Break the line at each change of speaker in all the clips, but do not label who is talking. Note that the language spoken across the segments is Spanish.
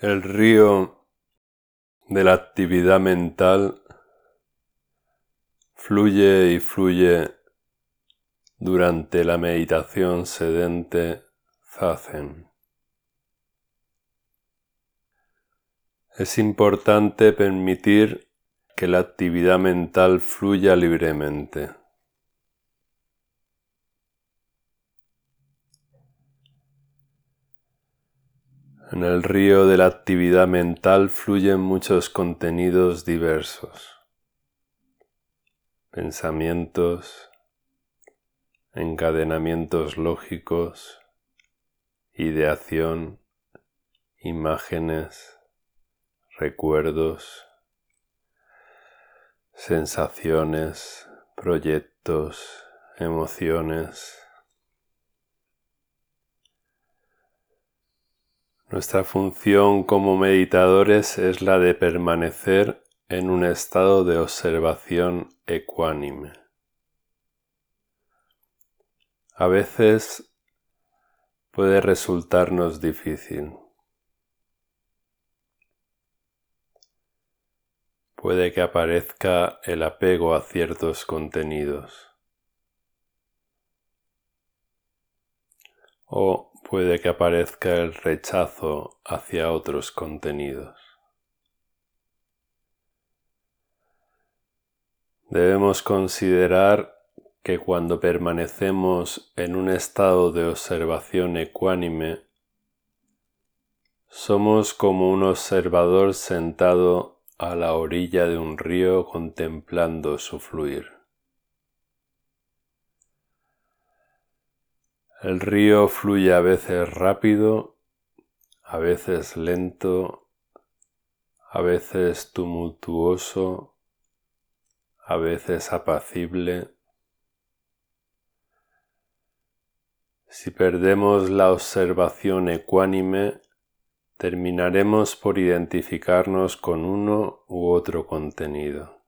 El río de la actividad mental fluye y fluye durante la meditación sedente Zazen. Es importante permitir que la actividad mental fluya libremente. En el río de la actividad mental fluyen muchos contenidos diversos, pensamientos, encadenamientos lógicos, ideación, imágenes, recuerdos, sensaciones, proyectos, emociones, Nuestra función como meditadores es la de permanecer en un estado de observación ecuánime. A veces puede resultarnos difícil. Puede que aparezca el apego a ciertos contenidos. O puede que aparezca el rechazo hacia otros contenidos. Debemos considerar que cuando permanecemos en un estado de observación ecuánime, somos como un observador sentado a la orilla de un río contemplando su fluir. El río fluye a veces rápido, a veces lento, a veces tumultuoso, a veces apacible. Si perdemos la observación ecuánime, terminaremos por identificarnos con uno u otro contenido.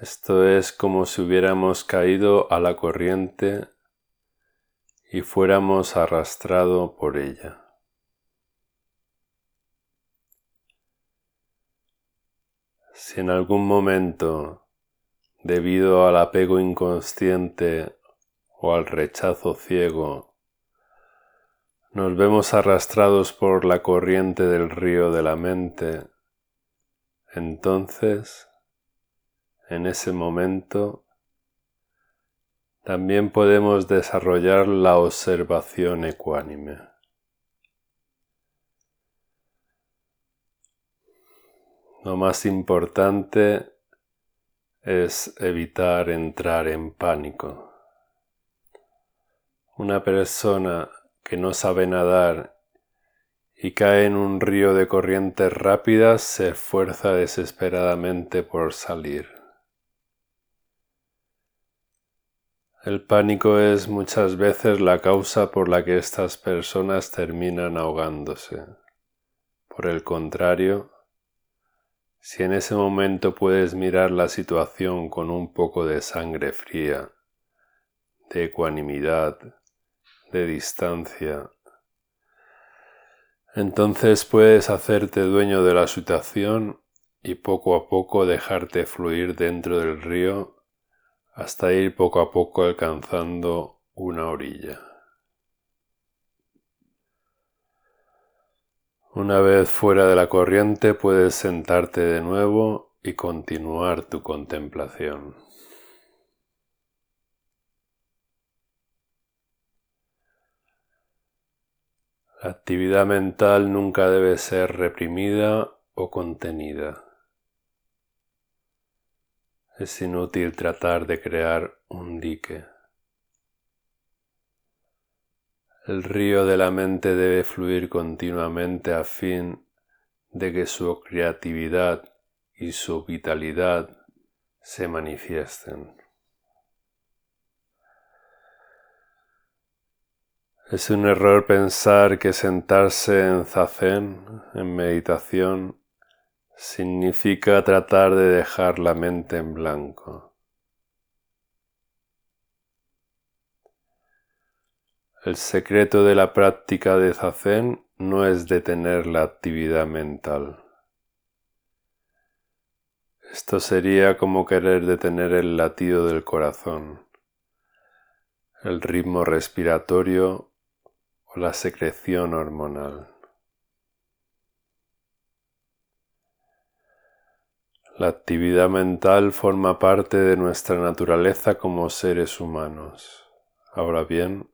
Esto es como si hubiéramos caído a la corriente y fuéramos arrastrado por ella. Si en algún momento, debido al apego inconsciente o al rechazo ciego, nos vemos arrastrados por la corriente del río de la mente, entonces en ese momento, también podemos desarrollar la observación ecuánime. Lo más importante es evitar entrar en pánico. Una persona que no sabe nadar y cae en un río de corrientes rápidas se esfuerza desesperadamente por salir. El pánico es muchas veces la causa por la que estas personas terminan ahogándose. Por el contrario, si en ese momento puedes mirar la situación con un poco de sangre fría, de ecuanimidad, de distancia, entonces puedes hacerte dueño de la situación y poco a poco dejarte fluir dentro del río hasta ir poco a poco alcanzando una orilla. Una vez fuera de la corriente puedes sentarte de nuevo y continuar tu contemplación. La actividad mental nunca debe ser reprimida o contenida. Es inútil tratar de crear un dique. El río de la mente debe fluir continuamente a fin de que su creatividad y su vitalidad se manifiesten. Es un error pensar que sentarse en zazen, en meditación, significa tratar de dejar la mente en blanco. El secreto de la práctica de zazen no es detener la actividad mental. Esto sería como querer detener el latido del corazón, el ritmo respiratorio o la secreción hormonal. La actividad mental forma parte de nuestra naturaleza como seres humanos. Ahora bien,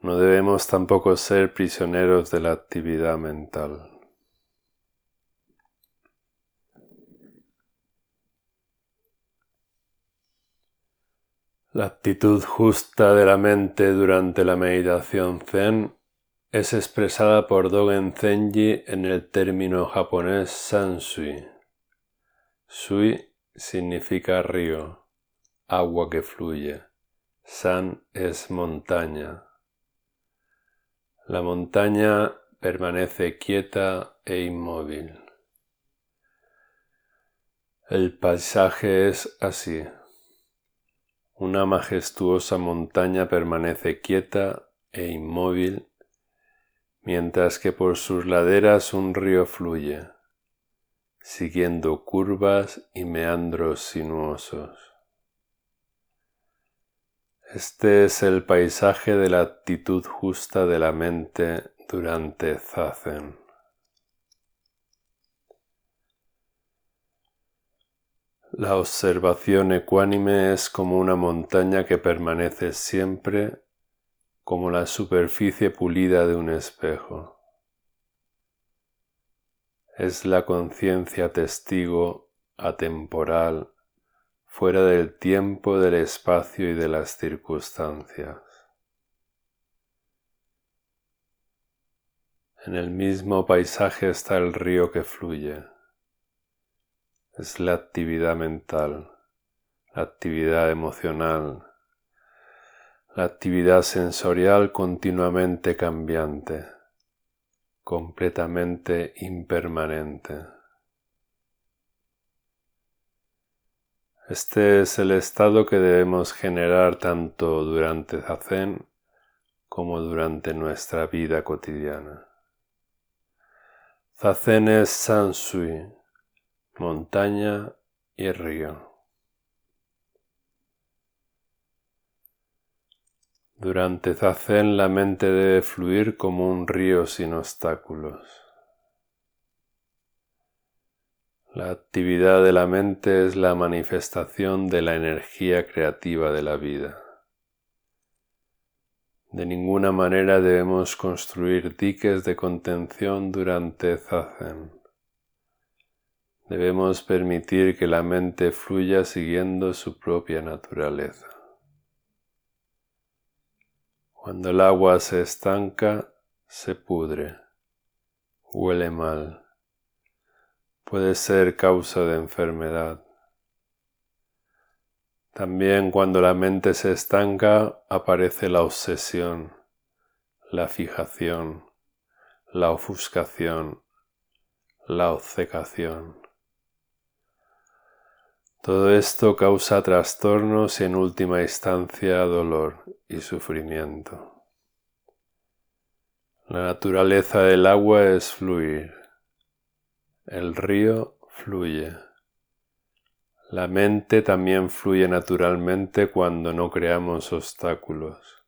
no debemos tampoco ser prisioneros de la actividad mental. La actitud justa de la mente durante la meditación zen es expresada por Dogen Zenji en el término japonés Sansui. Sui significa río, agua que fluye. San es montaña. La montaña permanece quieta e inmóvil. El paisaje es así. Una majestuosa montaña permanece quieta e inmóvil, mientras que por sus laderas un río fluye, siguiendo curvas y meandros sinuosos. Este es el paisaje de la actitud justa de la mente durante Zazen. La observación ecuánime es como una montaña que permanece siempre como la superficie pulida de un espejo. Es la conciencia testigo atemporal, fuera del tiempo, del espacio y de las circunstancias. En el mismo paisaje está el río que fluye es la actividad mental, la actividad emocional, la actividad sensorial continuamente cambiante, completamente impermanente. Este es el estado que debemos generar tanto durante Zazen como durante nuestra vida cotidiana. Zazen es Sansui, montaña y río. Durante Zazen la mente debe fluir como un río sin obstáculos. La actividad de la mente es la manifestación de la energía creativa de la vida. De ninguna manera debemos construir diques de contención durante Zazen. Debemos permitir que la mente fluya siguiendo su propia naturaleza. Cuando el agua se estanca, se pudre, huele mal, puede ser causa de enfermedad. También cuando la mente se estanca aparece la obsesión, la fijación, la ofuscación, la obcecación. Todo esto causa trastornos y en última instancia dolor y sufrimiento. La naturaleza del agua es fluir. El río fluye. La mente también fluye naturalmente cuando no creamos obstáculos.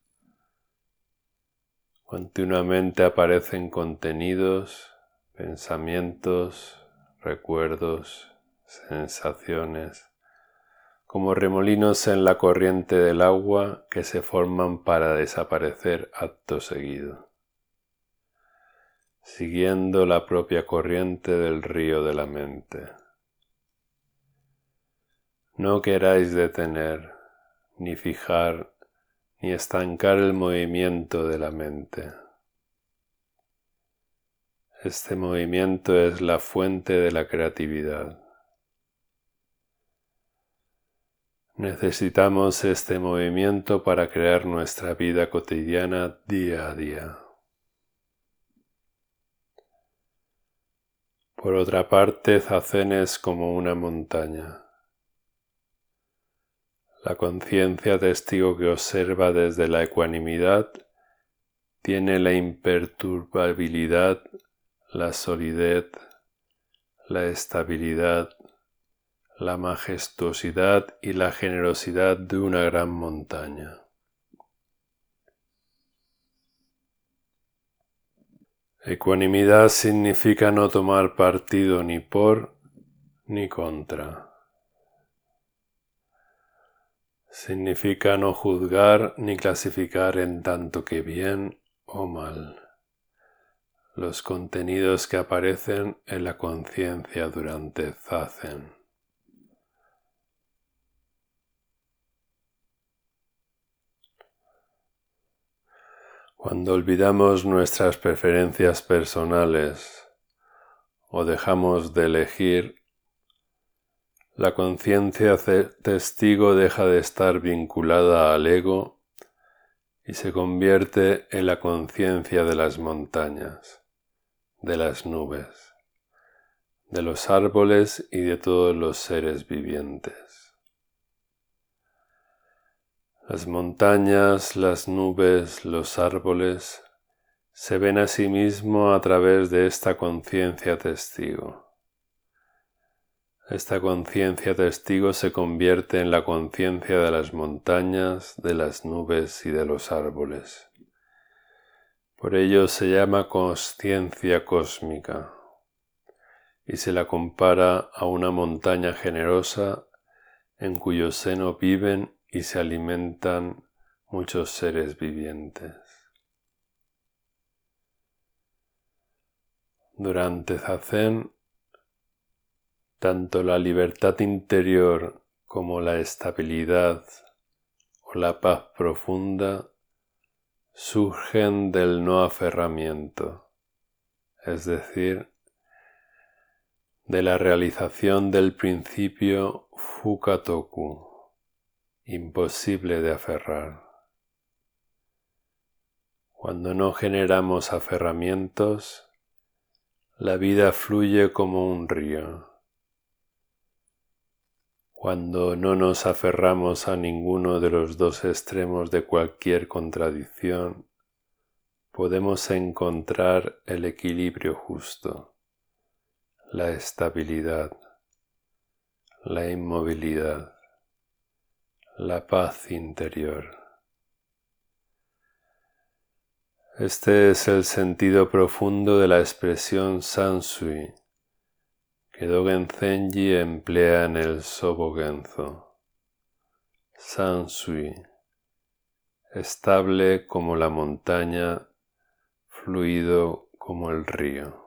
Continuamente aparecen contenidos, pensamientos, recuerdos, sensaciones, como remolinos en la corriente del agua que se forman para desaparecer acto seguido, siguiendo la propia corriente del río de la mente. No queráis detener, ni fijar, ni estancar el movimiento de la mente. Este movimiento es la fuente de la creatividad. Necesitamos este movimiento para crear nuestra vida cotidiana día a día. Por otra parte, Zazen es como una montaña. La conciencia testigo que observa desde la ecuanimidad tiene la imperturbabilidad, la solidez, la estabilidad, la majestuosidad y la generosidad de una gran montaña. Ecuanimidad significa no tomar partido ni por ni contra. Significa no juzgar ni clasificar en tanto que bien o mal los contenidos que aparecen en la conciencia durante Zazen. Cuando olvidamos nuestras preferencias personales o dejamos de elegir, la conciencia testigo deja de estar vinculada al ego y se convierte en la conciencia de las montañas, de las nubes, de los árboles y de todos los seres vivientes. Las montañas, las nubes, los árboles se ven a sí mismo a través de esta conciencia testigo. Esta conciencia testigo se convierte en la conciencia de las montañas, de las nubes y de los árboles. Por ello se llama conciencia cósmica y se la compara a una montaña generosa en cuyo seno viven y se alimentan muchos seres vivientes. Durante Zazen, tanto la libertad interior como la estabilidad o la paz profunda surgen del no aferramiento, es decir, de la realización del principio Fukatoku imposible de aferrar. Cuando no generamos aferramientos, la vida fluye como un río. Cuando no nos aferramos a ninguno de los dos extremos de cualquier contradicción, podemos encontrar el equilibrio justo, la estabilidad, la inmovilidad la paz interior. Este es el sentido profundo de la expresión Sansui que Dogen Zenji emplea en el Sobogenzo. Sansui, estable como la montaña, fluido como el río.